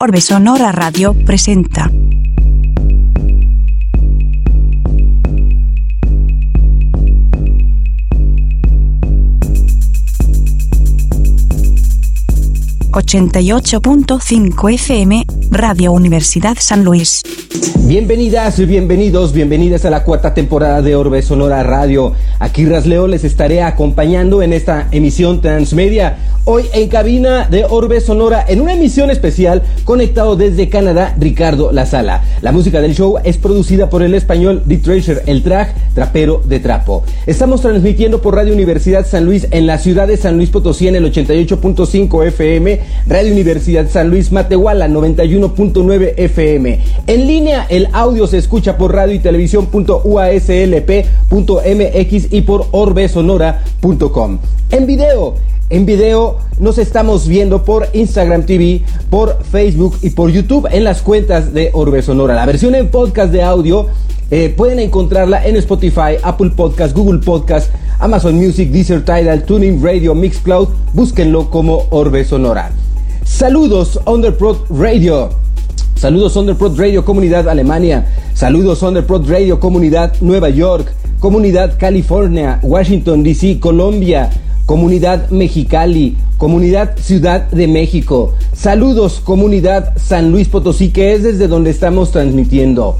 Orbe Sonora Radio presenta. ...88.5 FM, Radio Universidad San Luis. Bienvenidas y bienvenidos, bienvenidas a la cuarta temporada de Orbe Sonora Radio. Aquí Rasleo les estaré acompañando en esta emisión transmedia hoy en cabina de Orbe Sonora en una emisión especial conectado desde Canadá, Ricardo La Sala. La música del show es producida por el español The Treasure, el track trapero de trapo. Estamos transmitiendo por Radio Universidad San Luis en la ciudad de San Luis Potosí en el 88.5 FM, Radio Universidad San Luis Matehuala 91.9 FM. En línea el audio se escucha por radio y televisión.uaslp.mx y por orbesonora.com. En video en video nos estamos viendo por Instagram TV, por Facebook y por YouTube en las cuentas de Orbe Sonora. La versión en podcast de audio eh, pueden encontrarla en Spotify, Apple Podcast, Google Podcast, Amazon Music, Deezer Tidal, Tuning Radio, Mixcloud. Búsquenlo como Orbe Sonora. Saludos Underprod Radio. Saludos Underprod Radio Comunidad Alemania. Saludos Underprod Radio Comunidad Nueva York. Comunidad California, Washington DC, Colombia. Comunidad Mexicali, Comunidad Ciudad de México. Saludos, Comunidad San Luis Potosí, que es desde donde estamos transmitiendo.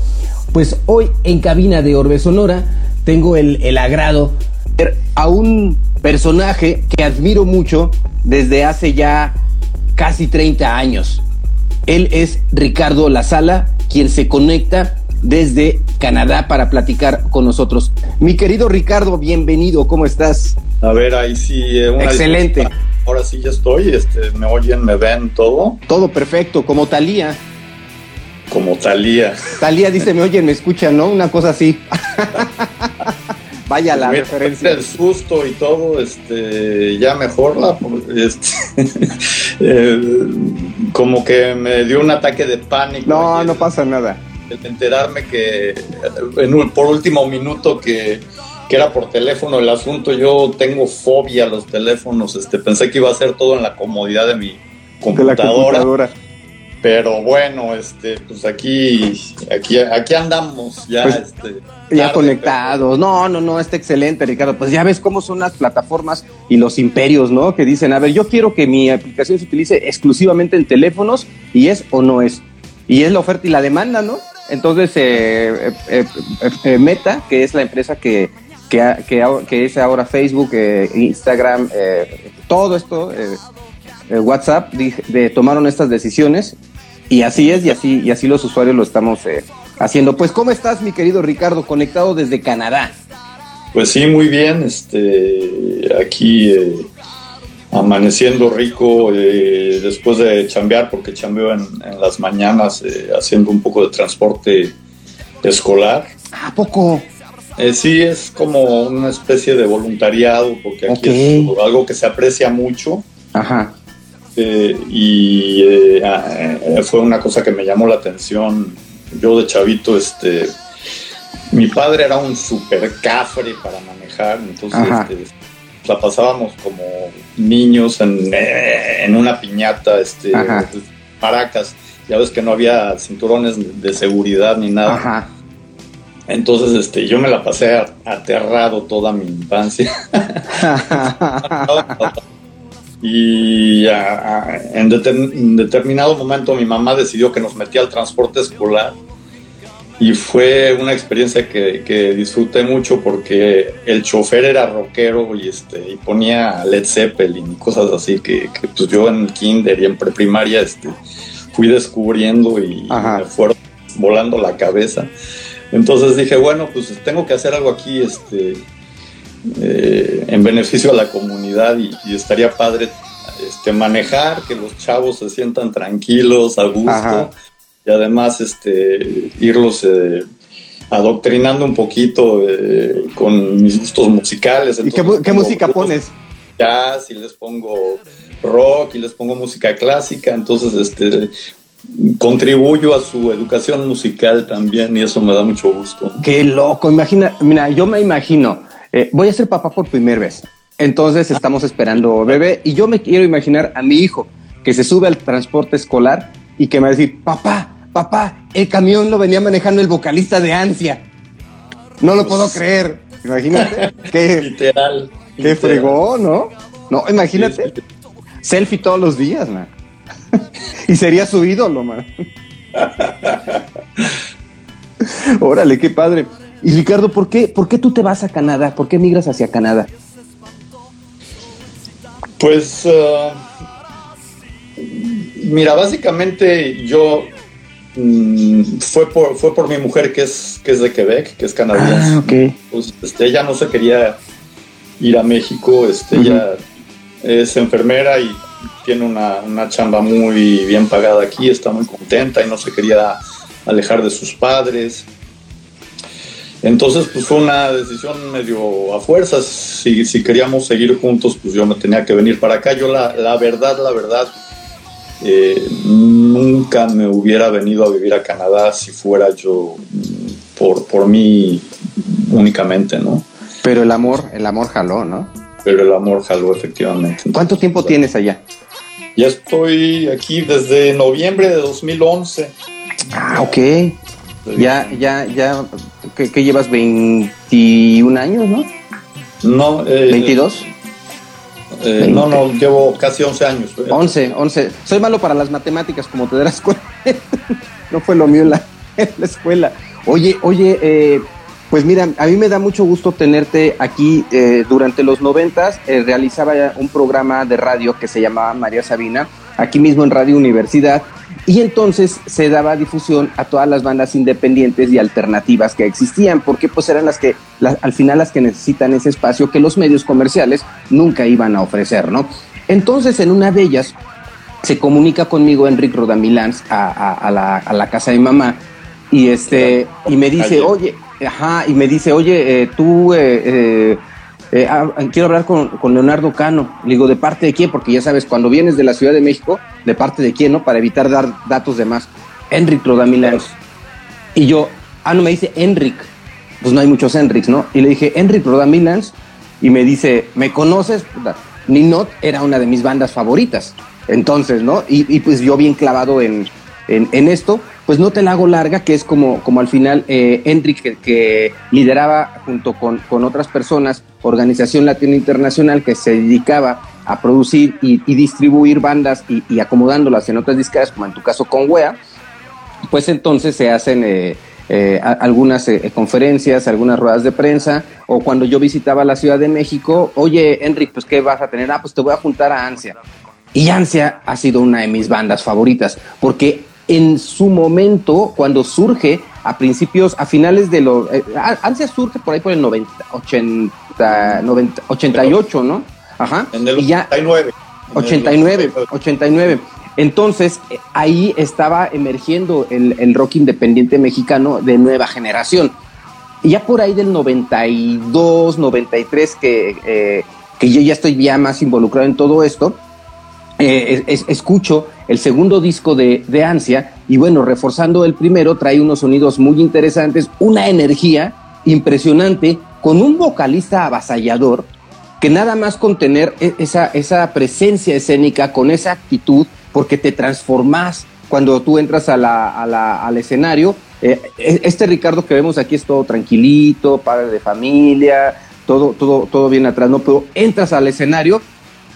Pues hoy en cabina de Orbe Sonora tengo el, el agrado a un personaje que admiro mucho desde hace ya casi 30 años. Él es Ricardo La Sala, quien se conecta desde Canadá para platicar con nosotros. Mi querido Ricardo, bienvenido, ¿cómo estás? A ver, ahí sí. Eh, Excelente. Ahora sí ya estoy, este, me oyen, me ven, todo. Todo perfecto, como Talía. Como Talía. Talía dice, me oyen, me escuchan, ¿no? Una cosa así. Vaya la referencia. El susto y todo, este, ya mejor la, este, eh, como que me dio un ataque de pánico. No, no pasa nada. enterarme que en por último minuto que que era por teléfono el asunto. Yo tengo fobia a los teléfonos. Este, pensé que iba a ser todo en la comodidad de mi computadora. Pero bueno, este, pues aquí, aquí, aquí andamos ya, pues, este, ya conectados. No, no, no, está excelente, Ricardo. Pues ya ves cómo son las plataformas y los imperios, ¿no? Que dicen, a ver, yo quiero que mi aplicación se utilice exclusivamente en teléfonos y es o no es. Y es la oferta y la demanda, ¿no? Entonces, eh, eh, eh, Meta, que es la empresa que que, que, es ahora Facebook, Instagram, todo esto, WhatsApp, de, tomaron estas decisiones y así es y así, y así los usuarios lo estamos haciendo. Pues, ¿cómo estás, mi querido Ricardo, conectado desde Canadá? Pues sí, muy bien, este, aquí amaneciendo rico después de chambear, porque chambeo en, en las mañanas haciendo un poco de transporte escolar. ¿A poco? Eh, sí, es como una especie de voluntariado, porque aquí es algo que se aprecia mucho. Ajá. Eh, y eh, ah, fue una cosa que me llamó la atención. Yo de chavito, este, mi padre era un super cafre para manejar, entonces este, la pasábamos como niños en, en una piñata, este, maracas. Ya ves que no había cinturones de seguridad ni nada. Ajá. Entonces, este, yo me la pasé aterrado toda mi infancia. y en, determinado momento mi mamá decidió que nos metía al transporte escolar y fue una experiencia que, disfruté mucho porque el chofer era rockero y este y ponía Led Zeppelin y cosas así que, pues yo en kinder y en preprimaria este fui descubriendo y me fueron volando la cabeza. Entonces dije, bueno, pues tengo que hacer algo aquí este, eh, en beneficio a la comunidad y, estaría padre este, manejar, que los chavos se sientan tranquilos, a gusto, y además este, irlos eh, adoctrinando un poquito eh, con mis gustos musicales. ¿Y qué, música pones? Jazz y les pongo rock y les pongo música clásica, entonces este contribuyo a su educación musical también y eso me da mucho gusto. Qué loco, imagina, mira, yo me imagino, eh, voy a ser papá por primera vez, entonces estamos esperando bebé y yo me quiero imaginar a mi hijo que se sube al transporte escolar y que me va a decir, papá, papá, el camión lo venía manejando el vocalista de Ansia. No lo puedo creer. Imagínate. qué, literal. Qué fregón, ¿no? No, imagínate. Selfie todos los días, man. y sería su ídolo, man. Órale, qué padre. Y Ricardo, ¿por qué, ¿por qué tú te vas a Canadá? ¿Por qué migras hacia Canadá? Pues, uh, mira, básicamente yo mm, fue por fue por mi mujer que es que es de Quebec, que es canadiense. Ah, ok. Pues, este, ella no se quería ir a México, este, ella es enfermera y tiene una, una chamba muy bien pagada aquí, está muy contenta y no se quería alejar de sus padres. Entonces, pues fue una decisión medio a fuerzas. Si, si queríamos seguir juntos, pues yo me tenía que venir para acá. Yo la, la verdad, la verdad, eh, nunca me hubiera venido a vivir a Canadá si fuera yo mm, por, por mí únicamente, ¿no? Pero el amor, el amor jaló, ¿no? Pero el amor jaló, efectivamente. ¿Cuánto tiempo tienes allá? Ya estoy aquí desde noviembre de 2011. Ah, ok. Ya, ya, ya, ¿qué, qué llevas? 21 años, ¿no? No, eh, ¿22? eh, no, no, llevo casi 11 años. eh. 11, 11. Soy malo para las matemáticas, como te darás cuenta. no fue lo mío en la, en la escuela. Oye, oye, eh, pues mira, a mí me da mucho gusto tenerte aquí. Eh, durante los noventas eh, realizaba un programa de radio que se llamaba María Sabina, aquí mismo en Radio Universidad, y entonces se daba difusión a todas las bandas independientes y alternativas que existían, porque pues eran las que, al final las que necesitan ese espacio que los medios comerciales nunca iban a ofrecer, ¿no? Entonces en una de ellas se comunica conmigo Enrique Rodamilans a, a- a la, a la casa de mi mamá y este y me dice, oye, ajá, y me dice, oye, eh, tú eh, eh, eh, ah, quiero hablar con, Leonardo Cano. Le digo, ¿de parte de quién? Porque ya sabes, cuando vienes de la Ciudad de México, ¿de parte de quién, no? Para evitar dar datos de más. Enrique Rodamilans. Y yo, ah, no, me dice Enric. Pues no hay muchos Enrics, ¿no? Y le dije, Enrique Rodamilans. Y me dice, ¿me conoces? Ninot era una de mis bandas favoritas. Entonces, ¿no? Y, y pues yo bien clavado en, en, en esto, pues no te la hago larga, que es como, como al final eh, que, lideraba junto con, con otras personas, Organización Latina Internacional, que se dedicaba a producir y, distribuir bandas y, acomodándolas en otras disqueras, como en tu caso con Wea, pues entonces se hacen eh, eh, algunas eh, conferencias, algunas ruedas de prensa, o cuando yo visitaba la Ciudad de México, oye, Enric, pues ¿qué vas a tener? Ah, pues te voy a juntar a Ansia. Y Ansia ha sido una de mis bandas favoritas, porque en su momento, cuando surge a principios, a finales de los... eh, surge por ahí por el 90, 80, 90, 88, ¿no? Ajá. En el y ya 89. En el 89, 89. Entonces, eh, ahí estaba emergiendo el, el rock independiente mexicano de nueva generación. Y ya por ahí del 92, 93, que, eh, que yo ya estoy ya más involucrado en todo esto, eh, es- es- escucho el segundo disco de, de Ansia y bueno, reforzando el primero, trae unos sonidos muy interesantes, una energía impresionante, con un vocalista avasallador, que nada más con tener e- esa, esa presencia escénica, con esa actitud, porque te transformas cuando tú entras a al escenario. Eh, e- este Ricardo que vemos aquí es todo tranquilito, padre de familia, todo, todo, todo bien atrás, ¿no? Pero entras al escenario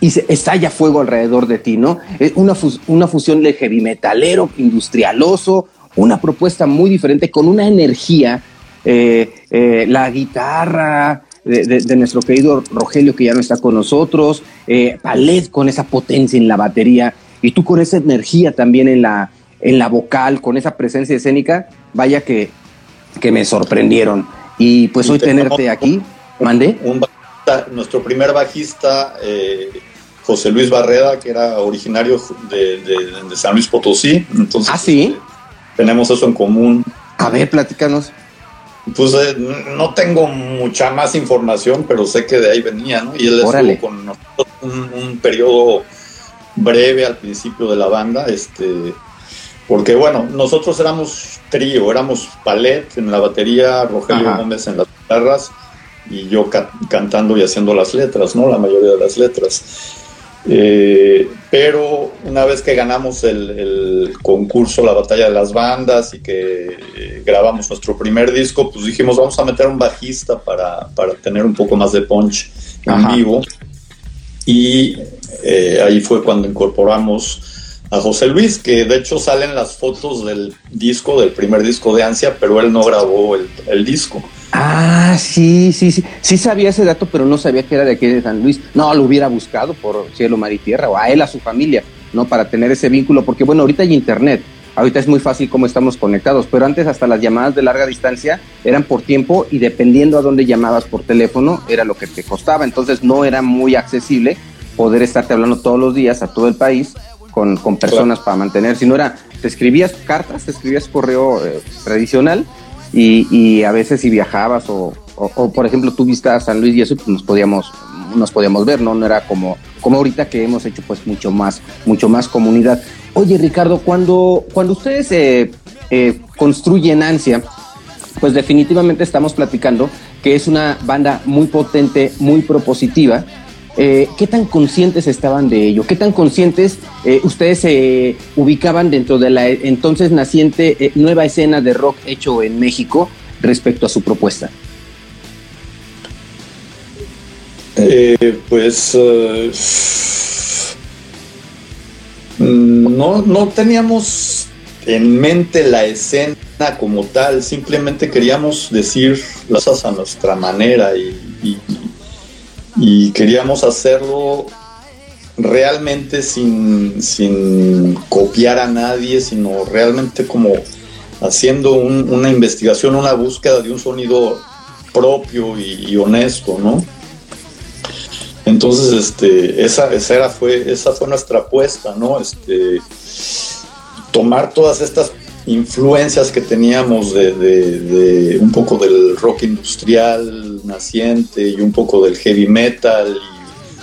y se estalla fuego alrededor de ti, ¿no? Es una, fus- una fusión de heavy metalero, industrialoso, una propuesta muy diferente, con una energía, eh, eh, la guitarra de, de- de nuestro querido Rogelio, que ya no está con nosotros, eh, Palet con esa potencia en la batería, y tú con esa energía también en la, en la vocal, con esa presencia escénica, vaya que, que me sorprendieron. Y pues hoy tenerte aquí, mandé. un bajista, nuestro primer bajista, eh, José Luis Barreda, que era originario de, de- de San Luis Potosí. Entonces, Ah, sí. este, tenemos eso en común. A ver, platícanos. Pues eh, no tengo mucha más información, pero sé que de ahí venía, ¿no? Y él Órale. estuvo con nosotros un, un periodo breve al principio de la banda, este, porque bueno, nosotros éramos trío, éramos Palet en la batería, Rogelio Ajá. Gómez en las guitarras y yo ca- cantando y haciendo las letras, ¿no? La mayoría de las letras. Eh, pero una vez que ganamos el, concurso, la batalla de las bandas y que eh, grabamos nuestro primer disco, pues dijimos vamos a meter un bajista para, tener un poco más de punch en vivo. Y eh, ahí fue cuando incorporamos a José Luis, que de hecho salen las fotos del disco, del primer disco de Ansia, pero él no grabó el disco. Ah, sí, sí, sí. Sí sabía ese dato, pero no sabía que era de aquí de San Luis. No, lo hubiera buscado por cielo, mar y tierra, o a él, a su familia, ¿no? Para tener ese vínculo, porque bueno, ahorita hay internet. Ahorita es muy fácil cómo estamos conectados, pero antes hasta las llamadas de larga distancia eran por tiempo y dependiendo a dónde llamabas por teléfono era lo que te costaba. Entonces no era muy accesible poder estarte hablando todos los días a todo el país con, con personas para mantener. Si no era, te escribías cartas, te escribías correo eh, tradicional y, a veces si viajabas o, por ejemplo tú viste a San Luis y eso pues nos podíamos nos podíamos ver no no era como como ahorita que hemos hecho pues mucho más mucho más comunidad. Oye Ricardo cuando cuando ustedes eh, eh, construyen Ansia pues definitivamente estamos platicando que es una banda muy potente muy propositiva eh, ¿Qué tan conscientes estaban de ello? ¿Qué tan conscientes eh, ustedes se ubicaban dentro de la entonces naciente eh, nueva escena de rock hecho en México respecto a su propuesta? pues no, no teníamos en mente la escena como tal, simplemente queríamos decir las cosas a nuestra manera y y queríamos hacerlo realmente sin, copiar a nadie, sino realmente como haciendo una investigación, una búsqueda de un sonido propio y, honesto, ¿no? Entonces, este, esa, esa, fue, esa fue nuestra apuesta, ¿no? Este, tomar todas estas influencias que teníamos de, un poco del rock industrial naciente y un poco del heavy metal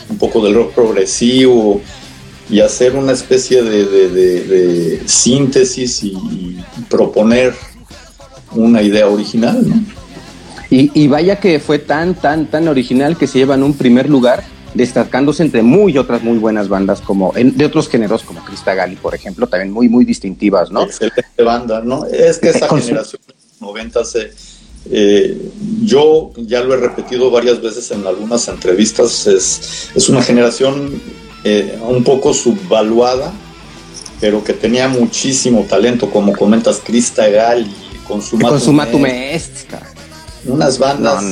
y un poco del rock progresivo y hacer una especie de, síntesis y, proponer una idea original. Y, y, vaya que fue tan, tan, tan original que se lleva en un primer lugar destacándose entre muy otras muy buenas bandas como de otros géneros como Crista Gali, por ejemplo, también muy muy distintivas, ¿no? Excelente banda, ¿no? Es que esa generación de los 90 se eh, yo ya lo he repetido varias veces en algunas entrevistas, es, es una generación eh, un poco subvaluada, pero que tenía muchísimo talento, como comentas, Crista Gali, Consumatum, Consumatum unas bandas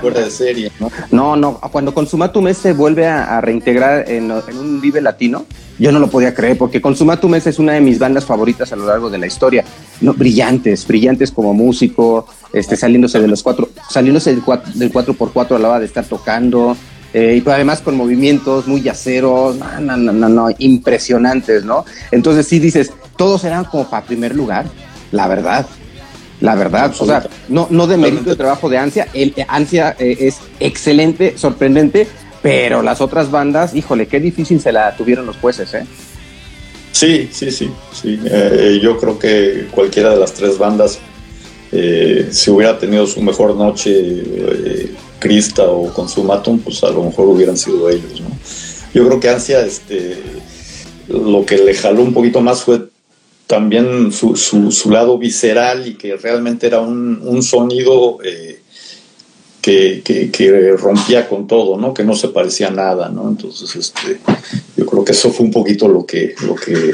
fuera de serie, ¿no? No, no, cuando Consumatum se vuelve a, reintegrar en, un Vive Latino, yo no lo podía creer, porque Consumatum es una de mis bandas favoritas a lo largo de la historia. No, brillantes, brillantes como músico, este, saliéndose de los cuatro, saliéndose del, cuatro, del 4x4 a la hora de estar tocando, eh, y además con movimientos muy yaceros, no, no, no, no, impresionantes, ¿no? Entonces sí dices, todos eran como para primer lugar, la verdad. La verdad, o sea, no, no mérito el trabajo de Ansia. El, Ansia eh, es excelente, sorprendente, pero las otras bandas, híjole, qué difícil se la tuvieron los jueces, ¿eh? Sí, sí, sí, sí. Eh, yo creo que cualquiera de las tres bandas, eh, si hubiera tenido su mejor noche, Crista o Consumatum, pues a lo mejor hubieran sido ellos, ¿no? Yo creo que Ansia, este, lo que le jaló un poquito más fue también su, su, lado visceral y que realmente era un, sonido eh, que, rompía con todo, ¿no? Que no se parecía a nada, ¿no? Entonces, este, yo creo que eso fue un poquito lo que, lo que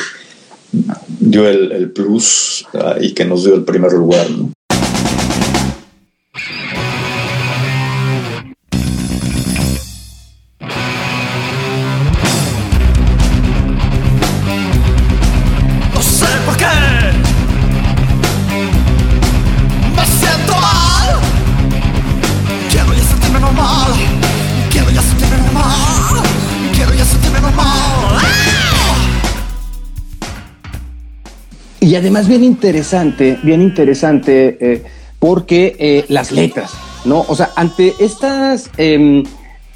dio el, el plus ah, y que nos dio el primer lugar, ¿no? Y además bien interesante, bien interesante, eh, porque eh, las letras, ¿no? O sea, ante estas, em,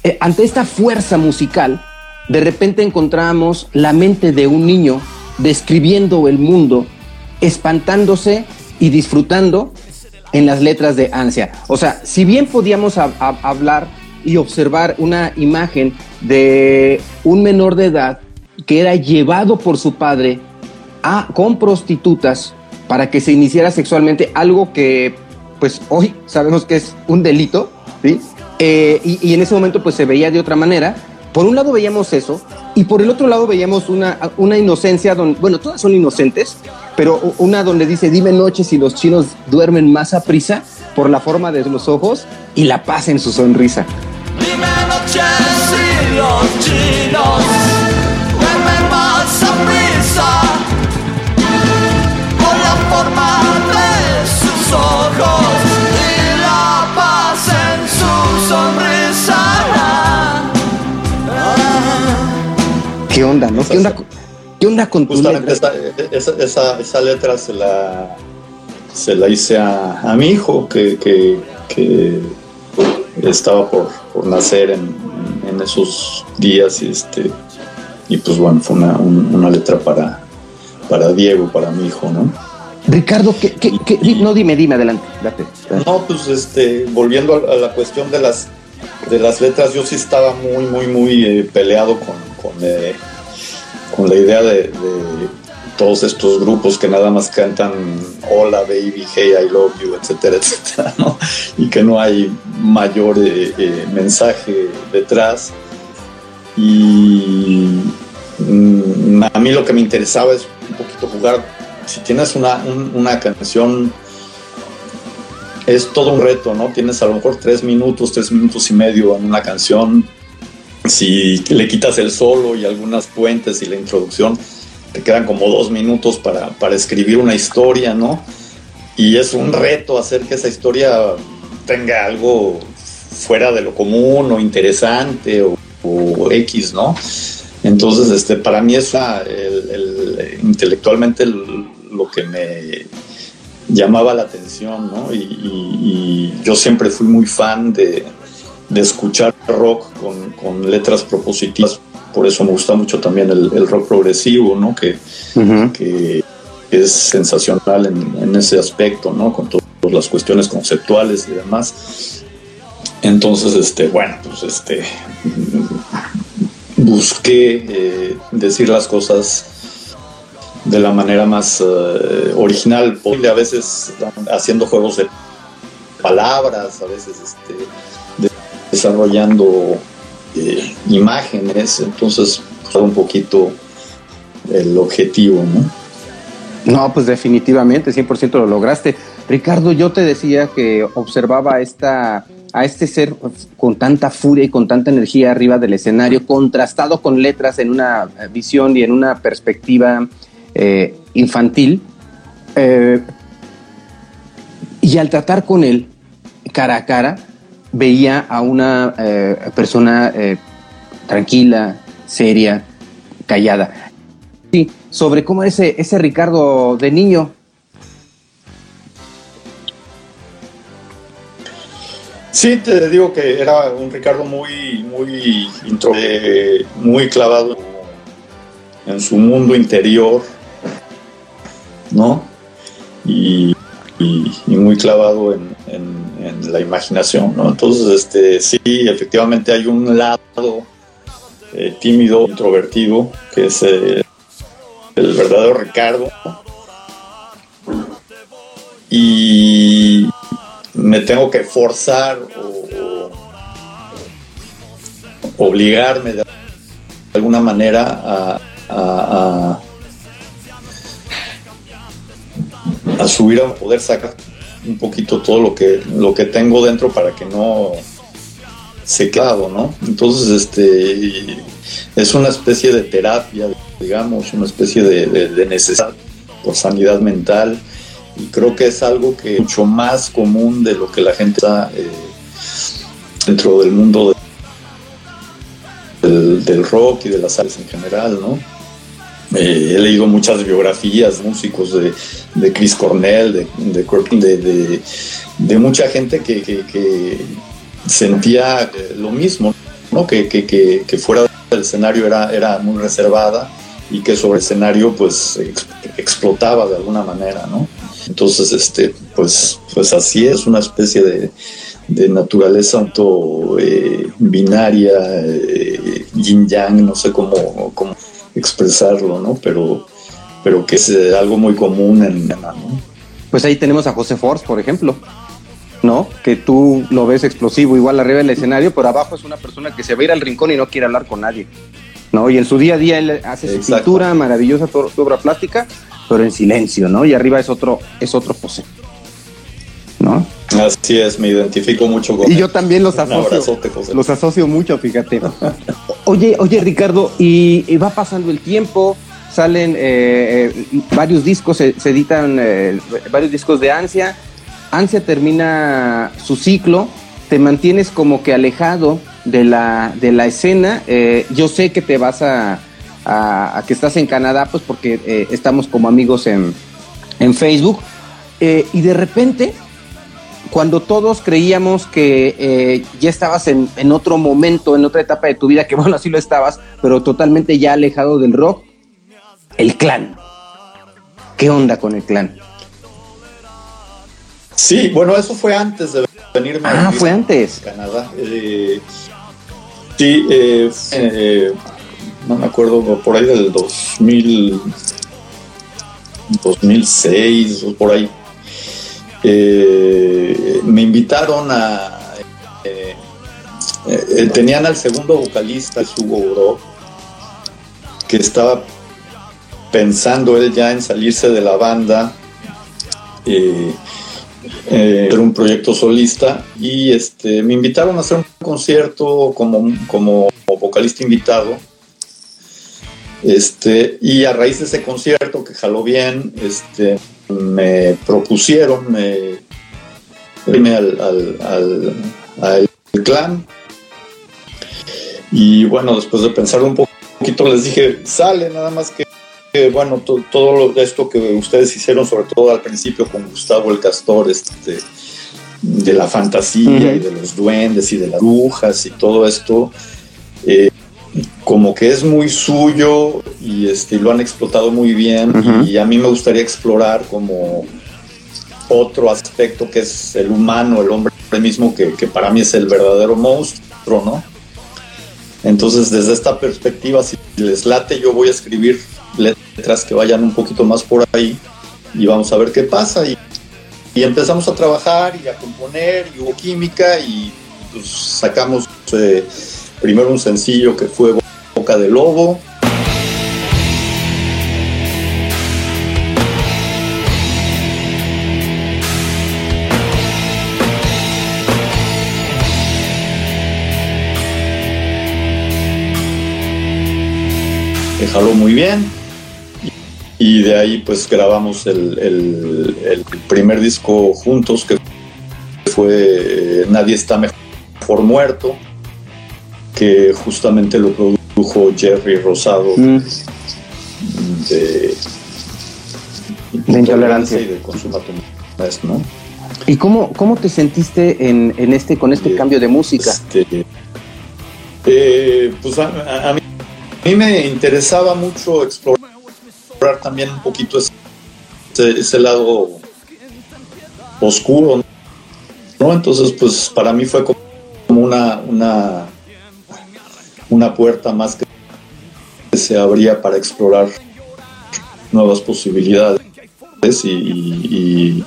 eh, ante esta fuerza musical, de repente encontramos la mente de un niño describiendo el mundo, espantándose y disfrutando en las letras de ansia. O sea, si bien podíamos hablar y observar una imagen de un menor de edad que era llevado por su padre a, con prostitutas para que se iniciara sexualmente, algo que pues hoy sabemos que es un delito. Eh, y, en ese momento pues se veía de otra manera. Por un lado veíamos eso y por el otro lado veíamos una, una inocencia, donde, bueno, todas son inocentes, pero una donde dice, dime noche si los chinos duermen más a prisa por la forma de los ojos y la paz en su sonrisa. Dime noche si los chinos ¿Qué onda, no? ¿Qué onda? ¿Qué onda con tu letra? Esa, esa, esa, letra se la, se la hice a, a mi hijo que, que, que estaba por, por nacer en, en, esos días y este y pues bueno fue una, una, letra para para Diego para mi hijo no Ricardo ¿qué, qué, qué? no dime dime adelante date, no pues este volviendo a, la cuestión de las de las letras yo sí estaba muy muy muy eh, peleado con con, eh, con la idea de, todos estos grupos que nada más cantan hola baby, hey I love you, etcétera, etcétera, ¿no? y que no hay mayor eh, eh, mensaje detrás. Y mm, a mí lo que me interesaba es un poquito jugar, si tienes una, una canción, es todo un reto, ¿no? Tienes a lo mejor tres minutos, tres minutos y medio en una canción, si le quitas el solo y algunas puentes y la introducción, te quedan como dos minutos para, escribir una historia, ¿no? Y es un reto hacer que esa historia tenga algo fuera de lo común o interesante o, X, ¿no? Entonces, este, para mí es el, intelectualmente lo que me llamaba la atención, ¿no? y, yo siempre fui muy fan de, de escuchar rock con, letras propositivas. Por eso me gusta mucho también el, rock progresivo, ¿no? Que, que es sensacional en, ese aspecto, ¿no? Con todas las cuestiones conceptuales y demás. Entonces, este, bueno, pues este busqué eh, decir las cosas de la manera más eh, original posible, a veces haciendo juegos de palabras, a veces este, desarrollando eh, imágenes, entonces un poquito el objetivo, ¿no? No, pues definitivamente, 100% lo lograste. Ricardo, yo te decía que observaba esta, a este ser con tanta furia y con tanta energía arriba del escenario, contrastado con letras en una visión y en una perspectiva eh, infantil. Eh, y al tratar con él cara a cara, veía a una eh, persona eh, tranquila, seria, callada. Sí, sobre cómo ese, ese Ricardo de niño. Sí, te digo que era un Ricardo muy, muy, muy clavado en su mundo interior, ¿no? Y, muy clavado en, en la imaginación, ¿no? Entonces, este, sí, efectivamente hay un lado eh, tímido, introvertido, que es eh, el verdadero Ricardo. Y me tengo que forzar o, obligarme de alguna manera a, a subir a poder sacar un poquito todo lo que, lo que tengo dentro para que no se clavo, ¿no? Entonces, este, es una especie de terapia, digamos, una especie de, necesidad por sanidad mental y creo que es algo que es mucho más común de lo que la gente está eh, dentro del mundo del, del, rock y de las artes en general, ¿no? Eh, he leído muchas biografías, músicos de, de Chris Cornell, de, de, de, mucha gente que, sentía eh, lo mismo, ¿no? que, que, fuera del escenario era, era muy reservada y que sobre el escenario pues explotaba de alguna manera, ¿no? Entonces, este, pues, pues así es una especie de, de naturaleza auto eh, binaria, eh, yin yang, no sé cómo, cómo expresarlo, ¿no? Pero, pero que es eh, algo muy común en, ¿no? Pues ahí tenemos a José Force, por ejemplo, ¿no? Que tú lo ves explosivo igual arriba del escenario, pero abajo es una persona que se va a ir al rincón y no quiere hablar con nadie, ¿no? Y en su día a día él hace su pintura maravillosa, su obra plástica, pero en silencio, ¿no? Y arriba es otro, es otro José. Así es, me identifico mucho con Y yo también los asocio. Los asocio mucho, fíjate. oye, oye, Ricardo, y, va pasando el tiempo, salen eh, eh, varios discos, se, editan eh, varios discos de Ansia. Ansia termina su ciclo, te mantienes como que alejado de la, de la escena. yo sé que te vas a, a, que estás en Canadá, pues porque estamos como amigos en, en Facebook. y de repente cuando todos creíamos que eh, ya estabas en, otro momento, en otra etapa de tu vida, que bueno, así lo estabas, pero totalmente ya alejado del rock, el clan. ¿Qué onda con el clan? Sí, bueno, eso fue antes de venirme ah, fue antes. Canadá. Eh, sí, eh, no me acuerdo, por ahí del 2000, 2006 o por ahí eh, me invitaron a... Eh, eh, tenían al segundo vocalista, Hugo Bro, que estaba pensando él ya en salirse de la banda, era un proyecto solista, y este, me invitaron a hacer un concierto como, como vocalista invitado. Este, y a raíz de ese concierto que jaló bien, este, me propusieron me, irme al, al, clan. Y bueno, después de pensar un poquito, les dije, sale, nada más que, bueno, todo esto que ustedes hicieron, sobre todo al principio con Gustavo el Castor, este, de la fantasía y de los duendes y de las brujas y todo esto, eh, como que es muy suyo y este, lo han explotado muy bien y a mí me gustaría explorar como otro aspecto que es el humano, el hombre mismo, que, para mí es el verdadero monstruo, ¿no? Entonces, desde esta perspectiva, si les late, yo voy a escribir letras que vayan un poquito más por ahí y vamos a ver qué pasa. Y, empezamos a trabajar y a componer y hubo química y pues, sacamos eh, primero un sencillo que fue Boca de Lobo. Jaló muy bien y de ahí pues grabamos el, primer disco juntos que fue eh, Nadie está mejor muerto que justamente lo produjo Jerry Rosado mm. de, intolerancia y de consumo ¿no? ¿Y cómo, cómo te sentiste en, este, con este cambio de música? Este, eh, pues a, mí, me interesaba mucho explorar también un poquito ese, ese lado oscuro, ¿no? Entonces, pues para mí fue como una, una una puerta más que se abría para explorar nuevas posibilidades y,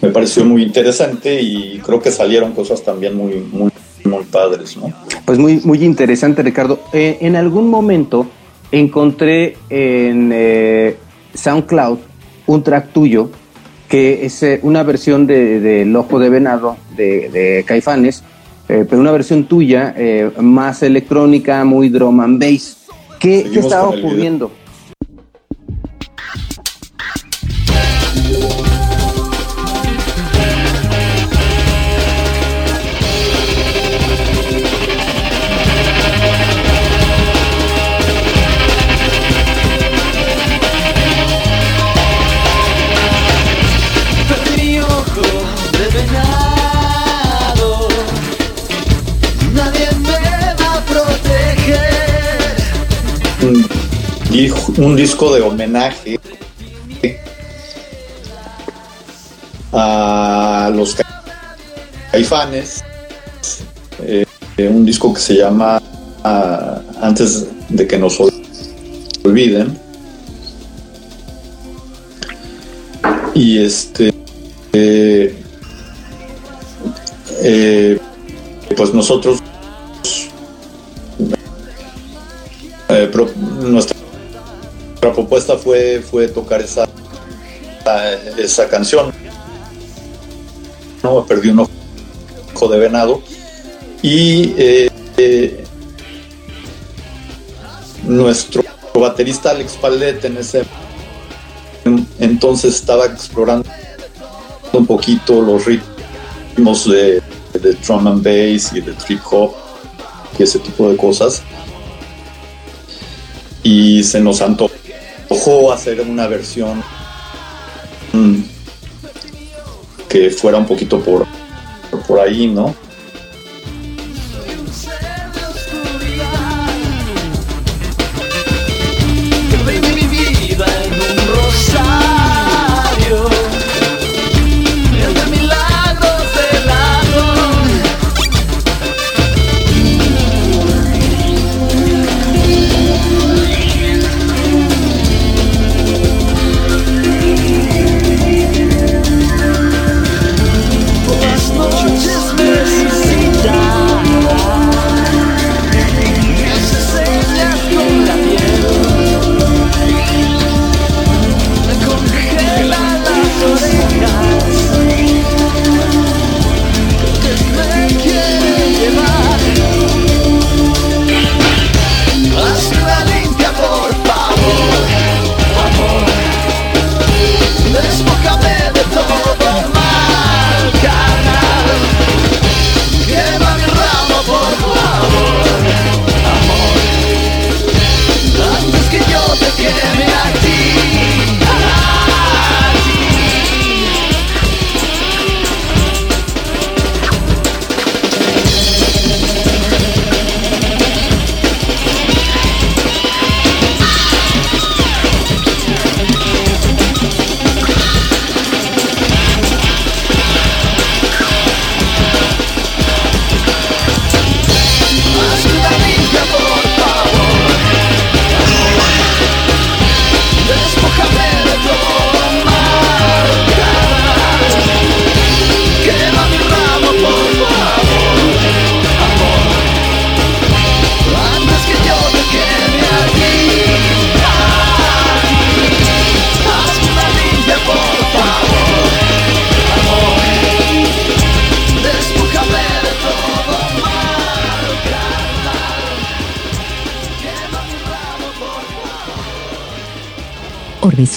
me pareció muy interesante y creo que salieron cosas también muy, muy, muy padres, ¿no? Pues muy, muy interesante, Ricardo. Eh, en algún momento encontré en eh, SoundCloud un track tuyo que es eh, una versión de, de Ojo de Venado de Caifanes eh, pero una versión tuya eh, más electrónica, muy drum and bass. ¿Qué, ¿qué estaba ocurriendo? Un disco de homenaje a los Caifanes, eh, un disco que se llama ah, Antes de que nos olviden. Y este, eh, eh, pues nosotros, propuesta fue, fue tocar esa, esa canción. No, perdí un ojo de venado. Y nuestro baterista Alex Palet en ese entonces estaba explorando un poquito los ritmos de, de drum and bass y de trip hop y ese tipo de cosas y se nos antojó hacer una versión mm, que fuera un poquito por, por ahí, ¿no?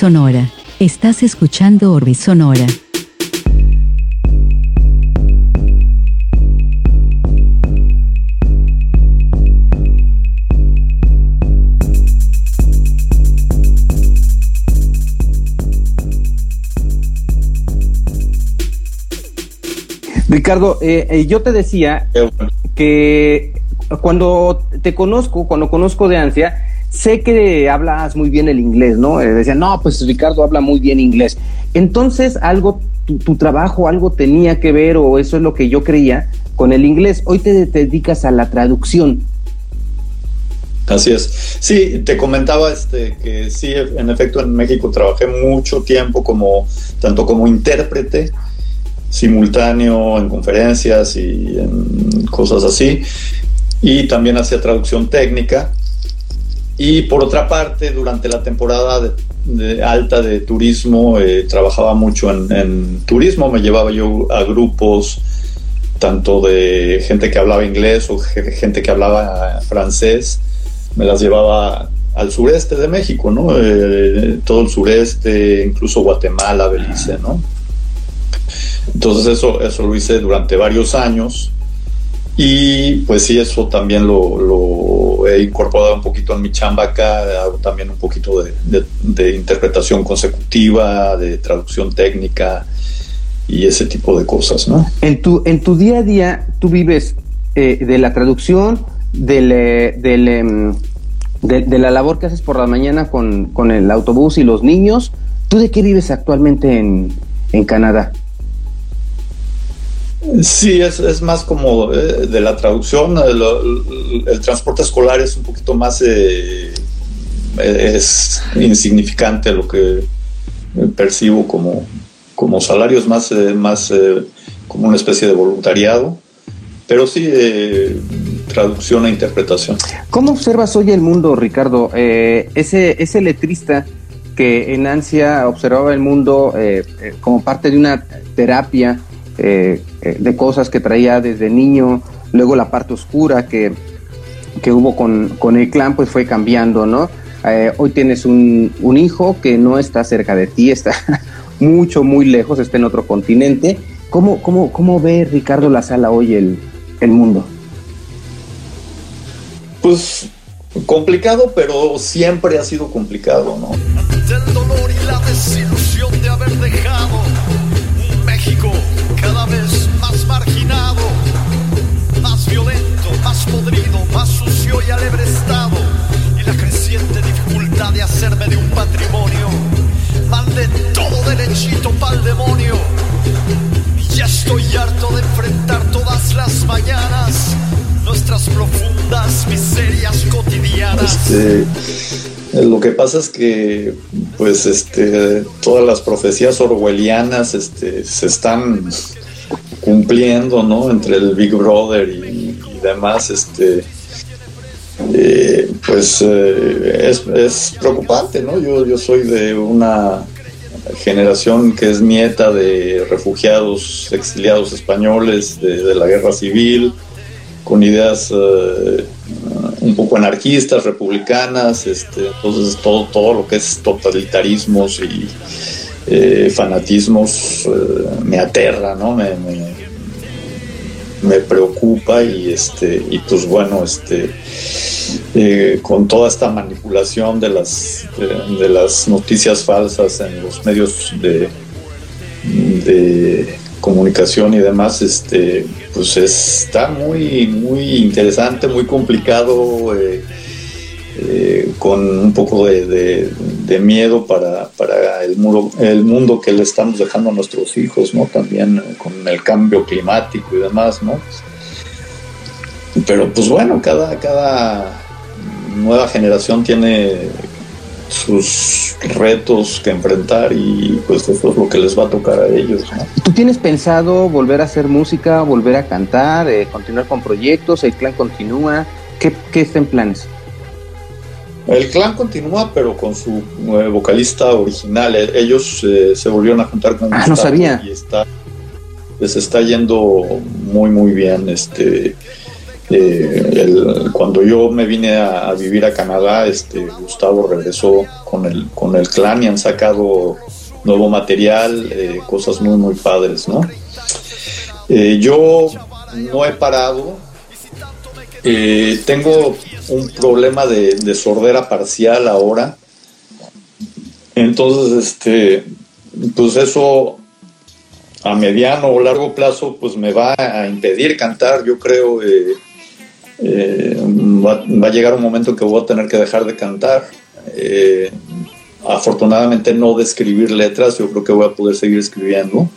Sonora. Estás escuchando Orbe Sonora. Ricardo, eh, eh, yo te decía que cuando te conozco, cuando conozco de Ansia, sé que hablas muy bien el inglés, ¿no? Eh, decían, no, pues Ricardo habla muy bien inglés. Entonces, algo, tu, trabajo, algo tenía que ver, o eso es lo que yo creía, con el inglés. Hoy te, dedicas a la traducción. Así es. Sí, te comentaba este, que sí, en efecto, en México trabajé mucho tiempo como, tanto como intérprete, simultáneo en conferencias y en cosas así, y también hacía traducción técnica y por otra parte, durante la temporada alta de turismo, eh, trabajaba mucho en, turismo, me llevaba yo a grupos tanto de gente que hablaba inglés o gente que hablaba francés, me las llevaba al sureste de México, ¿no? Eh, todo el sureste, incluso Guatemala, Belice, ¿no? Entonces eso, eso lo hice durante varios años y pues sí, eso también lo, he incorporado un poquito en mi chamba acá, hago también un poquito de, interpretación consecutiva, de traducción técnica y ese tipo de cosas, ¿no? En tu, en tu día a día, tú vives eh, de la traducción, eh, em, de, la labor que haces por la mañana con, el autobús y los niños. ¿Tú de qué vives actualmente en, en Canadá? Sí, es, es más como eh, de la traducción. El, el, transporte escolar es un poquito más. Eh, es insignificante lo que percibo como, como salario, es más, eh, más como una especie de voluntariado. Pero sí, traducción e interpretación. ¿Cómo observas hoy el mundo, Ricardo? ese, ese letrista que en ansia observaba el mundo como parte de una terapia eh, eh, de cosas que traía desde niño, luego la parte oscura que, que hubo con, con, el clan, pues fue cambiando, ¿no? Eh, hoy tienes un, un, hijo que no está cerca de ti, está mucho, muy lejos, está en otro continente. ¿Cómo, cómo, cómo ve Ricardo La Sala hoy el, el mundo? Pues complicado, pero siempre ha sido complicado, ¿no? El dolor y la desilusión de haber dejado México cada vez más marginado, más violento, más podrido, más sucio y alebrestado, y la creciente dificultad de hacerme de un patrimonio. Mande todo derechito pa'l demonio. Y ya estoy harto de enfrentar todas las mañanas nuestras profundas miserias cotidianas. Este, lo que pasa es que, pues, este, todas las profecías orwellianas, este, se están cumpliendo, ¿no? Entre el Big Brother y, demás, este, eh, pues, eh, es, preocupante, ¿no? Yo, yo soy de una generación que es nieta de refugiados, exiliados españoles de, de la guerra civil, con ideas eh, un poco anarquistas, republicanas, este, entonces todo, todo lo que es totalitarismos y eh, fanatismos eh, me aterra, ¿no? Me, me, preocupa y este y pues bueno este con toda esta manipulación de las de, las noticias falsas en los medios de, de comunicación y demás, este, pues está muy, muy interesante, muy complicado, eh, eh, con un poco de, miedo para, para el, mundo, el mundo que le estamos dejando a nuestros hijos, ¿no? También con el cambio climático y demás, ¿no? Pero pues bueno, cada, cada nueva generación tiene sus retos que enfrentar y pues eso es lo que les va a tocar a ellos. ¿Tú tienes pensado volver a hacer música, volver a cantar, eh, continuar con proyectos? ¿El clan continúa? ¿Qué, qué está en planes? El clan continúa, pero con su eh, vocalista original. Eh, ellos se volvieron a juntar con Ah, no sabía. Y está, les está yendo muy, muy bien. Este, eh, cuando yo me vine a, vivir a Canadá, este, Gustavo regresó con el, con el clan y han sacado nuevo material, eh, cosas muy, muy padres, ¿no? Eh, yo no he parado. tengo un problema de, sordera parcial ahora. Entonces, este, pues eso a mediano o largo plazo, pues me va a impedir cantar, yo creo, eh, va, a llegar un momento que voy a tener que dejar de cantar. Eh, afortunadamente no de escribir letras, yo creo que voy a poder seguir escribiendo.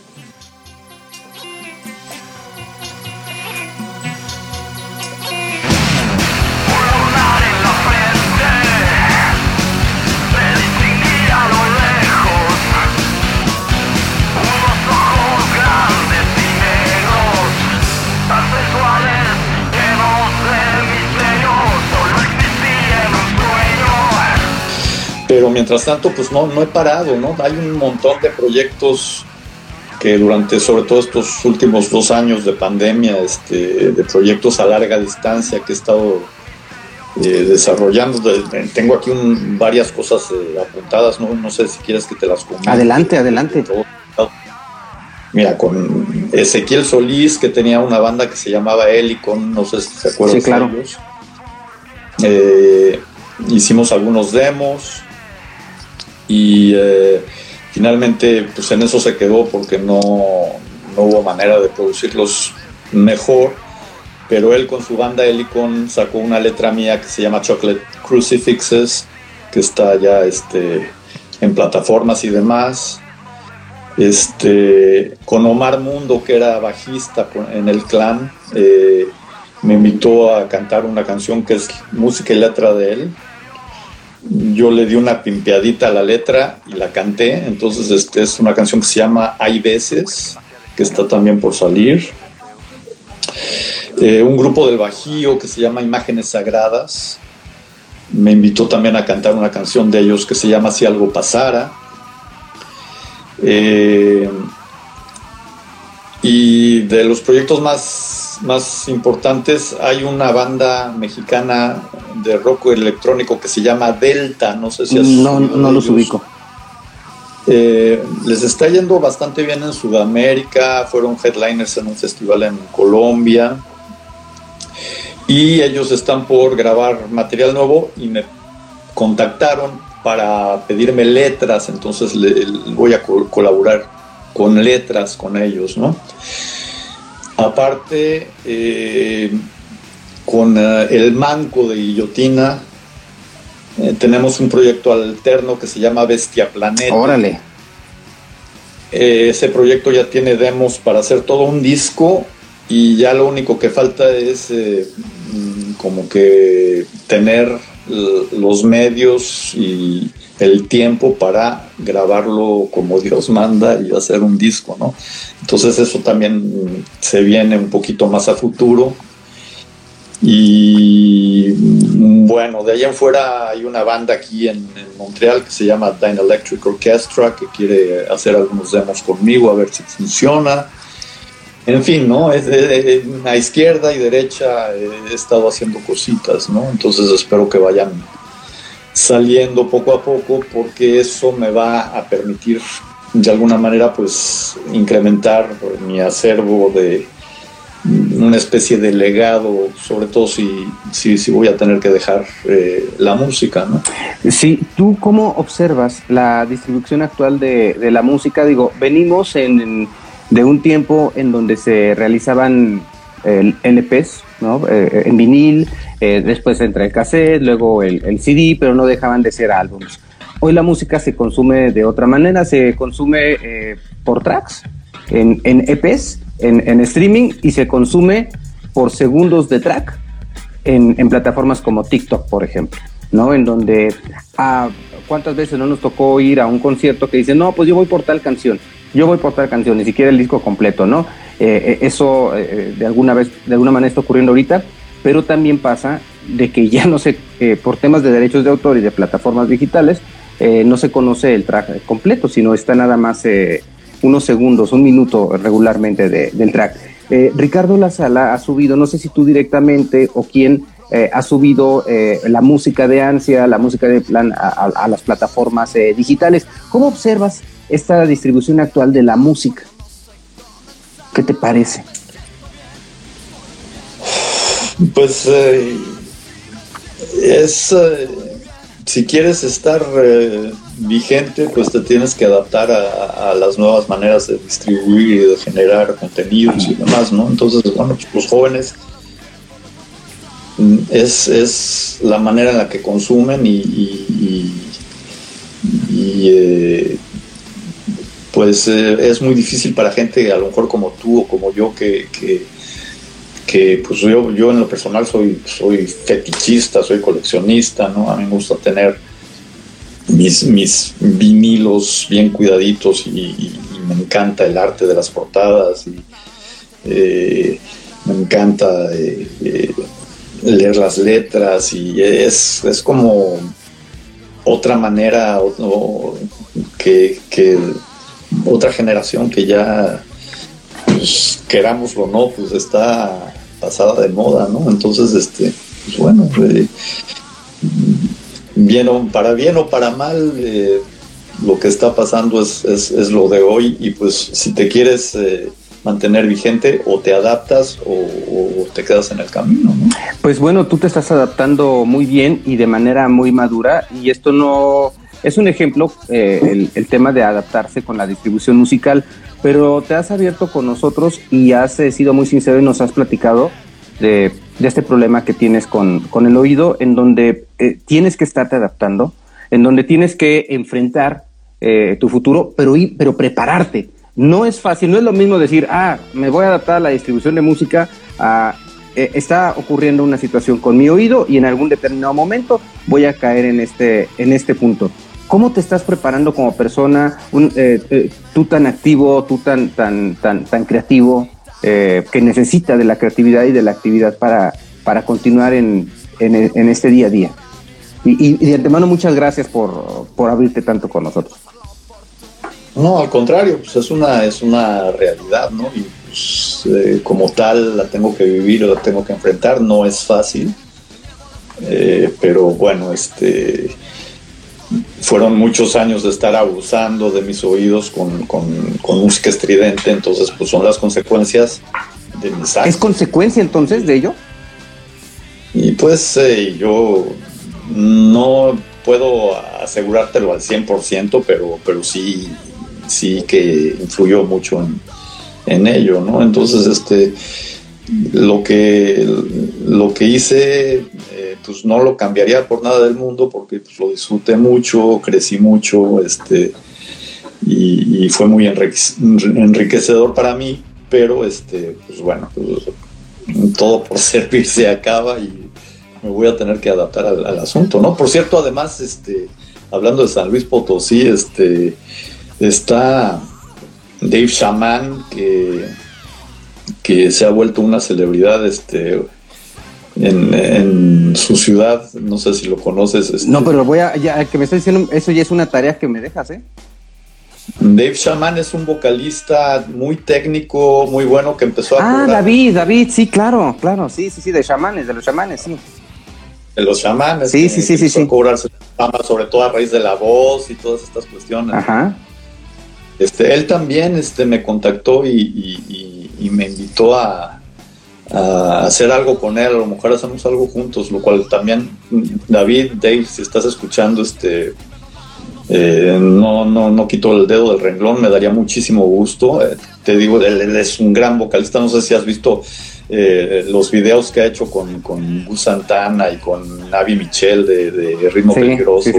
Pero mientras tanto, pues no, no he parado, ¿no? Hay un montón de proyectos que durante sobre todo estos últimos dos años de pandemia, este, de proyectos a larga distancia que he estado eh, desarrollando. tengo aquí varias cosas eh, apuntadas, ¿no? no sé si quieres que te las comente. Adelante, adelante. Mira, con Ezequiel Solís, que tenía una banda que se llamaba Helicon, no sé si se acuerdan sí, claro. Eh, hicimos algunos demos, y eh, finalmente pues en eso se quedó porque no, no, hubo manera de producirlos mejor pero él con su banda Helicon sacó una letra mía que se llama Chocolate Crucifixes que está ya este, en plataformas y demás Este, con Omar Mundo, que era bajista en el clan, eh, me invitó a cantar una canción que es música y letra de él. Yo le di una pimpeadita a la letra y la canté. Entonces, este es una canción que se llama Hay veces, que está también por salir. Eh, un grupo del Bajío que se llama Imágenes Sagradas. Me invitó también a cantar una canción de ellos que se llama Si algo pasara. Eh, y de los proyectos más, más importantes hay una banda mexicana de rock electrónico que se llama Delta, no sé si es No, no los ubico. Eh, les está yendo bastante bien en Sudamérica, fueron headliners en un festival en Colombia y ellos están por grabar material nuevo y me contactaron para pedirme letras, entonces le, voy a colaborar con letras con ellos, ¿no? Aparte, eh, con eh, el Manco de Guillotina, eh, tenemos un proyecto alterno que se llama Bestia Planeta. Órale. ese proyecto ya tiene demos para hacer todo un disco y ya lo único que falta es mm, como que tener los medios y el tiempo para grabarlo como Dios manda y hacer un disco, ¿no? Entonces eso también se viene un poquito más a futuro. Y bueno, de allá en fuera hay una banda aquí en, Montreal que se llama Dyne Electric Orchestra que quiere hacer algunos demos conmigo a ver si funciona. En fin, ¿no? A izquierda y derecha he estado haciendo cositas, ¿no? Entonces espero que vayan saliendo poco a poco porque eso me va a permitir de alguna manera pues incrementar mi acervo de una especie de legado, sobre todo si, si, si voy a tener que dejar eh, la música. ¿no? Sí, ¿tú cómo observas la distribución actual de, de la música? Digo, venimos en, de un tiempo en donde se realizaban el LPs, ¿no? Eh, en vinil, eh, después entra el cassette, luego el, CD, pero no dejaban de ser álbumes. Hoy la música se consume de otra manera, se consume eh, por tracks, en, EPs, en, streaming y se consume por segundos de track en, plataformas como TikTok, por ejemplo, ¿no? En donde, ah, ¿cuántas veces no nos tocó ir a un concierto que dice, no, pues yo voy por tal canción, yo voy por tal canción, ni siquiera el disco completo, ¿no? Eh, eso de alguna vez, de alguna manera está ocurriendo ahorita pero también pasa de que ya no se, eh, por temas de derechos de autor y de plataformas digitales, eh, no se conoce el track completo, sino está nada más eh, unos segundos, un minuto regularmente del track. Ricardo La Sala ha subido, no sé si tú directamente o quién ha subido la música de Ansia, la música de Plan a las plataformas digitales. ¿Cómo observas esta distribución actual de la música? ¿Qué te parece? Pues eh, es, eh, si quieres estar eh, vigente, pues te tienes que adaptar a, las nuevas maneras de distribuir y de generar contenidos y demás, ¿no? Entonces, bueno, pues los jóvenes mm, es, es la manera en la que consumen y, pues es muy difícil para gente a lo mejor como tú o como yo que que pues yo, yo en lo personal soy, soy fetichista, soy coleccionista, ¿no? A mí me gusta tener mis, mis vinilos bien cuidaditos y, me encanta el arte de las portadas y eh, me encanta eh, eh, leer las letras y es, es como otra manera que otra generación que ya pues, querámoslo o no, pues está pasada de moda, ¿no? Entonces, este, pues bueno, eh, o, para bien o para mal, eh, lo que está pasando es, es, lo de hoy y pues si te quieres eh, mantener vigente o te adaptas o, te quedas en el camino, ¿no? Pues bueno, tú te estás adaptando muy bien y de manera muy madura y esto no es un ejemplo, el, el tema de adaptarse con la distribución musical pero te has abierto con nosotros y has eh, sido muy sincero y nos has platicado de, este problema que tienes con, con el oído, en donde eh, tienes que estarte adaptando, en donde tienes que enfrentar eh, tu futuro, pero, pero prepararte. No es fácil, no es lo mismo decir, ah, me voy a adaptar a la distribución de música, a, eh, está ocurriendo una situación con mi oído y en algún determinado momento voy a caer en este, en este punto. ¿Cómo te estás preparando como persona, eh, tú tan activo, tú tan, tan, tan, tan creativo, que necesita de la creatividad y de la actividad para, para continuar en, en, este día a día? Y, de antemano, muchas gracias por, por abrirte tanto con nosotros. No, al contrario, pues es una, es una realidad, ¿no? Y pues, eh, como tal la tengo que vivir o la tengo que enfrentar, no es fácil. Eh, pero bueno, este fueron muchos años de estar abusando de mis oídos con, música estridente, entonces pues son las consecuencias de mis ¿Es consecuencia entonces de ello? Y pues eh, yo no puedo asegurártelo al 100%, pero, pero sí sí que influyó mucho en, ello, ¿no? Entonces, este, lo que, lo que hice, pues no lo cambiaría por nada del mundo porque pues, lo disfruté mucho, crecí mucho, este, y, fue muy enriquecedor para mí, pero, este, pues bueno, pues, todo por servir se acaba y me voy a tener que adaptar al, al, asunto, ¿no? Por cierto, además, este, hablando de San Luis Potosí, este, Está Dave Shaman, que, que se ha vuelto una celebridad este, en, su ciudad. No sé si lo conoces. Este. No, pero voy a, ya que me estás diciendo, eso ya es una tarea que me dejas, ¿eh? Dave Shaman es un vocalista muy técnico, muy bueno que empezó a. Ah, David, David, sí, claro, claro, sí, sí, sí, de chamanes, de los chamanes, sí. De los chamanes. Sí, sí, sí, sí, sí. cobrarse fama, sobre todo a raíz de la voz y todas estas cuestiones. Ajá. Este, él también este, me contactó y, me invitó a, hacer algo con él, a lo mejor hacemos algo juntos, lo cual también, David, Dave, si estás escuchando, este, eh, no, no, no quito el dedo del renglón, me daría muchísimo gusto. Eh, te digo, él, es un gran vocalista, no sé si has visto eh, los videos que ha hecho con, con Gus Santana y con Navi Michel de, Ritmo Peligroso,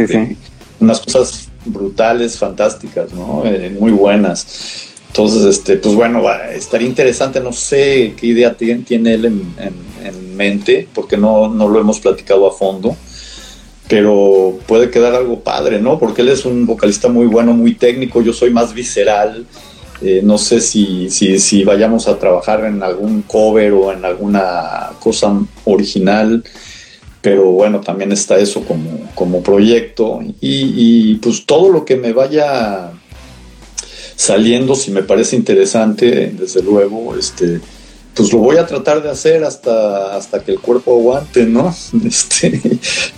unas cosas brutales, fantásticas, ¿no? Eh, muy buenas. Entonces, este, pues bueno, estaría interesante, no sé qué idea tiene, él en, mente, porque no, no lo hemos platicado a fondo, pero puede quedar algo padre, ¿no? Porque él es un vocalista muy bueno, muy técnico, yo soy más visceral, eh, no sé si, si, si, vayamos a trabajar en algún cover o en alguna cosa original pero bueno, también está eso como, como proyecto y, pues todo lo que me vaya saliendo, si me parece interesante, desde luego, este, pues lo voy a tratar de hacer hasta, hasta que el cuerpo aguante, ¿no? Este,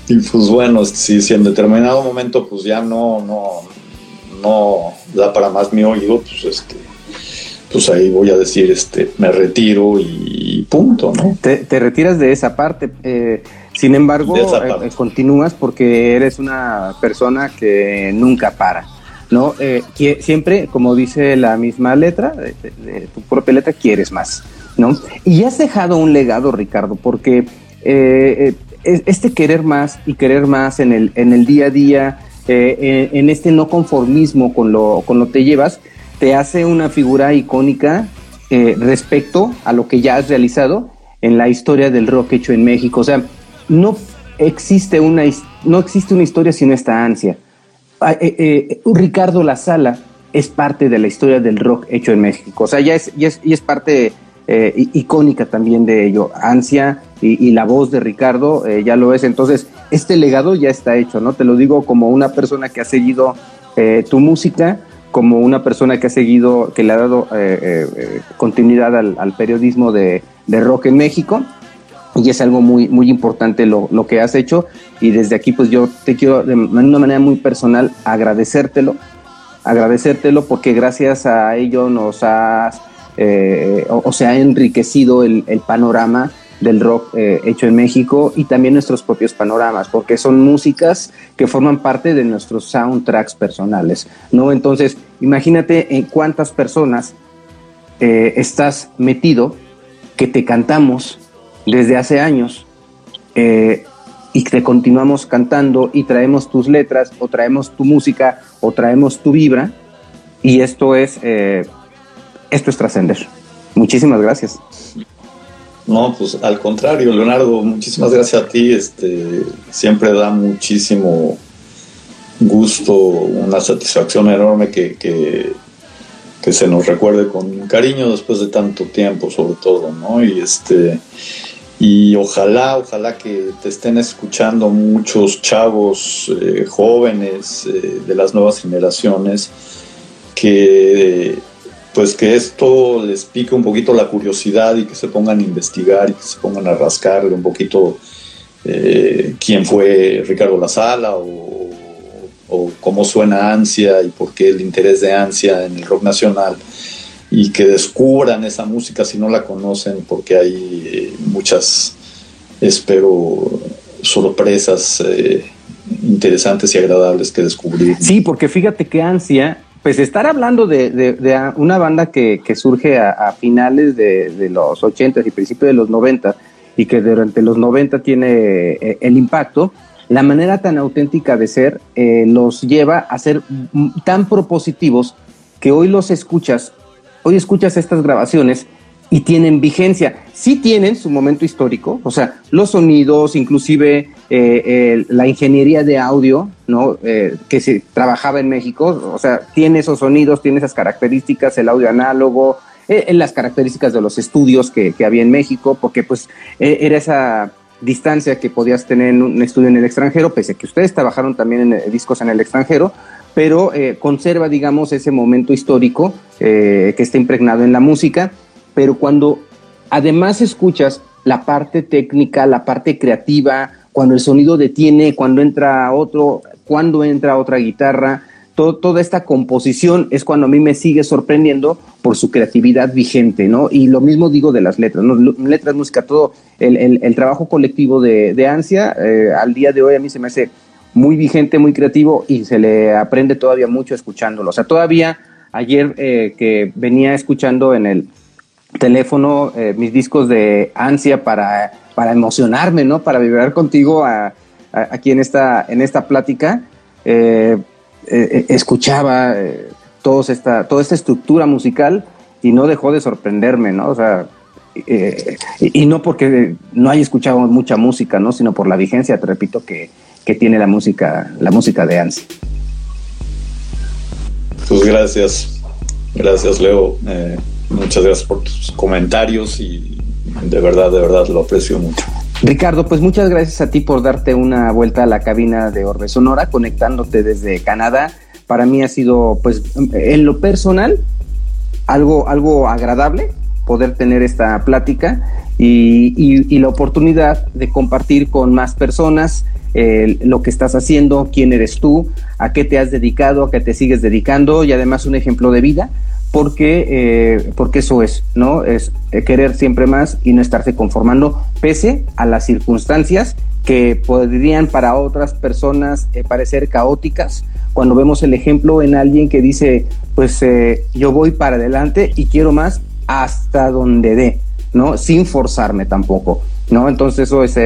y pues bueno, si, si en determinado momento pues ya no, no, no da para más mi oído, pues este, pues ahí voy a decir, este, me retiro y punto, ¿no? Te, te retiras de esa parte. Eh, sin embargo, eh, continúas porque eres una persona que nunca para, ¿no? Eh, siempre, como dice la misma letra, tu propia letra, quieres más, ¿no? Y has dejado un legado, Ricardo, porque eh, este querer más y querer más en el, en el día a día, en este no conformismo con lo, con lo que llevas, te hace una figura icónica respecto a lo que ya has realizado en la historia del rock hecho en México. O sea, no existe una, no existe una historia sin esta ansia. Ah, eh, eh, Ricardo La Sala es parte de la historia del rock hecho en México. O sea, ya es, ya es, es parte eh, icónica también de ello. Ansia y, la voz de Ricardo ya lo es. Entonces, este legado ya está hecho, ¿no? Te lo digo como una persona que ha seguido tu música, como una persona que ha seguido, que le ha dado continuidad al, periodismo de, de rock en México y es algo muy, muy importante lo, lo, que has hecho y desde aquí pues yo te quiero de una manera muy personal agradecértelo, agradecértelo porque gracias a ello nos has, eh, o, se ha enriquecido el, el panorama del rock eh, hecho en México y también nuestros propios panoramas, porque son músicas que forman parte de nuestros soundtracks personales, ¿no? Entonces, imagínate en cuántas personas eh, estás metido que te cantamos desde hace años. Eh, y te continuamos cantando y traemos tus letras o traemos tu música o traemos tu vibra y esto es eh, esto es trascender. Muchísimas gracias. No, pues al contrario, Leonardo, muchísimas gracias a ti. Este siempre da muchísimo gusto, una satisfacción enorme que, que, que, se nos recuerde con cariño después de tanto tiempo, sobre todo, ¿no? Y este y ojalá, ojalá que te estén escuchando muchos chavos eh, jóvenes eh, de las nuevas generaciones que pues que esto les pique un poquito la curiosidad y que se pongan a investigar y que se pongan a rascarle un poquito eh, quién fue Ricardo La Sala o, o, cómo suena Ansia y por qué el interés de Ansia en el rock nacional y que descubran esa música si no la conocen, porque hay eh, muchas, espero, sorpresas eh, interesantes y agradables que descubrir. Sí, porque fíjate que Ansia, pues estar hablando de, una banda que, surge a, finales de, los 80 y principios de los 90 y que durante los 90 tiene eh, el impacto, la manera tan auténtica de ser los lleva a ser tan propositivos que hoy los escuchas hoy escuchas estas grabaciones y tienen vigencia. Sí tienen su momento histórico, o sea, los sonidos, inclusive eh, la ingeniería de audio, ¿no? Eh, que se trabajaba en México, o sea, tiene esos sonidos, tiene esas características, el audio análogo, eh, las características de los estudios que, había en México, porque pues era esa distancia que podías tener en un estudio en el extranjero, pese a que ustedes trabajaron también en discos en el extranjero, pero eh, conserva, digamos, ese momento histórico eh, que está impregnado en la música, pero cuando además escuchas la parte técnica, la parte creativa, cuando el sonido detiene, cuando entra otro, cuando entra otra guitarra, toda esta composición es cuando a mí me sigue sorprendiendo por su creatividad vigente, ¿no? Y lo mismo digo de las letras, ¿no? Letras, música, todo el, trabajo colectivo de, Ansia, eh, al día de hoy a mí se me hace muy vigente, muy creativo y se le aprende todavía mucho escuchándolo. O sea, todavía ayer eh, que venía escuchando en el teléfono eh, mis discos de ansia para, para emocionarme, ¿no? Para vibrar contigo aquí en esta, en esta plática, eh, escuchaba todos esta, toda esta estructura musical y no dejó de sorprenderme, ¿no? O sea, y, y, no porque no haya escuchado mucha música, ¿no? Sino por la vigencia, te repito, que, que tiene la música, la música de Ansi. Pues gracias, gracias Leo, eh, muchas gracias por tus comentarios y de verdad, de verdad lo aprecio mucho. Ricardo, pues muchas gracias a ti por darte una vuelta a la cabina de Orbe Sonora, conectándote desde Canadá. Para mí ha sido, pues, en lo personal, algo, algo agradable poder tener esta plática y, y la oportunidad de compartir con más personas lo que estás haciendo, quién eres tú, a qué te has dedicado, a qué te sigues dedicando y además un ejemplo de vida, porque, eh, porque eso es, ¿no? Es eh, querer siempre más y no estarse conformando pese a las circunstancias que podrían para otras personas eh, parecer caóticas, cuando vemos el ejemplo en alguien que dice, pues yo voy para adelante y quiero más hasta donde dé, ¿no? Sin forzarme tampoco, ¿no? Entonces eso es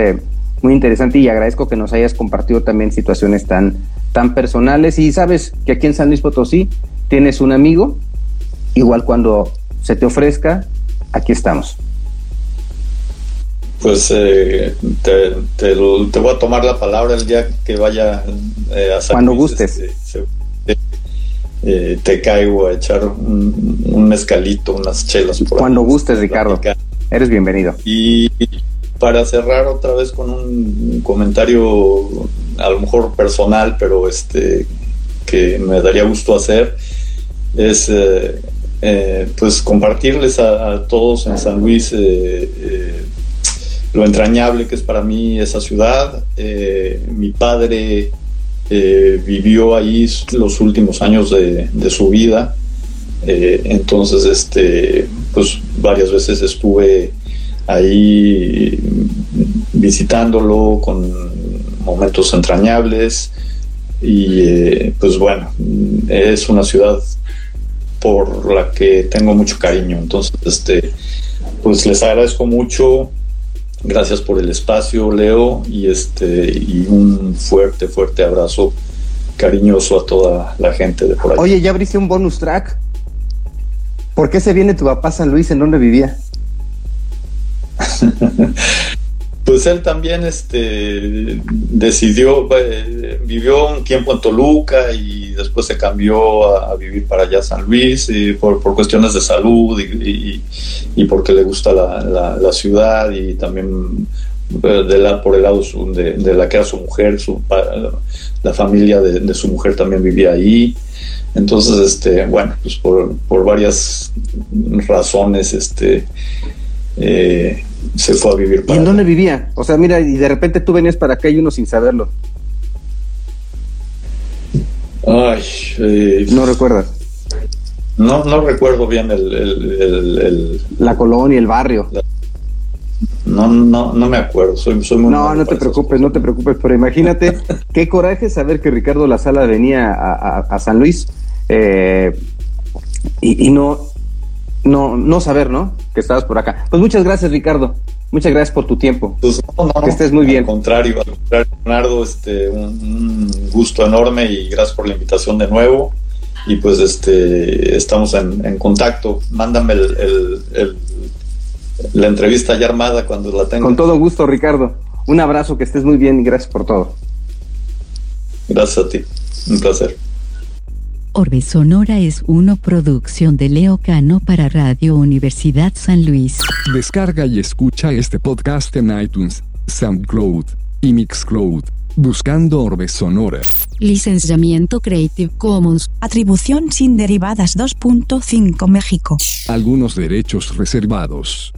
muy interesante y agradezco que nos hayas compartido también situaciones tan, tan personales. Y sabes que aquí en San Luis Potosí tienes un amigo, igual cuando se te ofrezca, aquí estamos. Pues eh, te, te, voy a tomar la palabra el día que vaya eh, a San Cuando gustes. Este, eh, te caigo a echar un, mezcalito, unas chelas. Cuando gustes, Ricardo. Eres bienvenido. Y para cerrar otra vez con un comentario a lo mejor personal, pero este que me daría gusto hacer, es eh, eh, pues compartirles a, todos en San Luis eh, lo entrañable que es para mí esa ciudad. mi padre vivió ahí los últimos años de, de su vida. entonces, este, pues varias veces estuve ahí visitándolo con momentos entrañables y eh, pues bueno, es una ciudad por la que tengo mucho cariño, entonces este pues les agradezco mucho Gracias por el espacio, Leo, y este y un fuerte, fuerte abrazo cariñoso a toda la gente de por ahí. Oye, ya abriste un bonus track. ¿Por qué se viene tu papá San Luis? ¿En dónde vivía? pues él también este, decidió, eh, vivió un tiempo en Toluca y después se cambió a, vivir para allá San Luis y por, cuestiones de salud y, porque le gusta la, ciudad y también eh, de la, por el lado de, la que era su mujer, su, la familia de, su mujer también vivía ahí. Entonces, este, bueno, pues por, por varias razones, este, eh, se fue a vivir para ¿Y en dónde vivía? O sea, mira, y de repente tú venías para acá y uno sin saberlo. Ay, eh, no recuerdas. No, no recuerdo bien el, la colonia, el barrio. no, no, no me acuerdo. Soy, soy muy no, no te preocupes, no te preocupes. Pero imagínate qué coraje saber que Ricardo La Sala venía a, San Luis eh, y, y, no, no, no saber, ¿no? Que estabas por acá. Pues muchas gracias, Ricardo. Muchas gracias por tu tiempo. Pues que estés muy bien. Contrario, al contrario, Leonardo, este, un, gusto enorme y gracias por la invitación de nuevo. Y pues este, estamos en, contacto. Mándame el, la entrevista ya armada cuando la tenga. Con todo gusto, Ricardo. Un abrazo, que estés muy bien y gracias por todo. Gracias a ti. Un placer. Orbe Sonora es una producción de Leo Cano para Radio Universidad San Luis. Descarga y escucha este podcast en iTunes, SoundCloud y Mixcloud, buscando Orbe Sonora. Licenciamiento Creative Commons. Atribución sin derivadas 2.5 México. Algunos derechos reservados.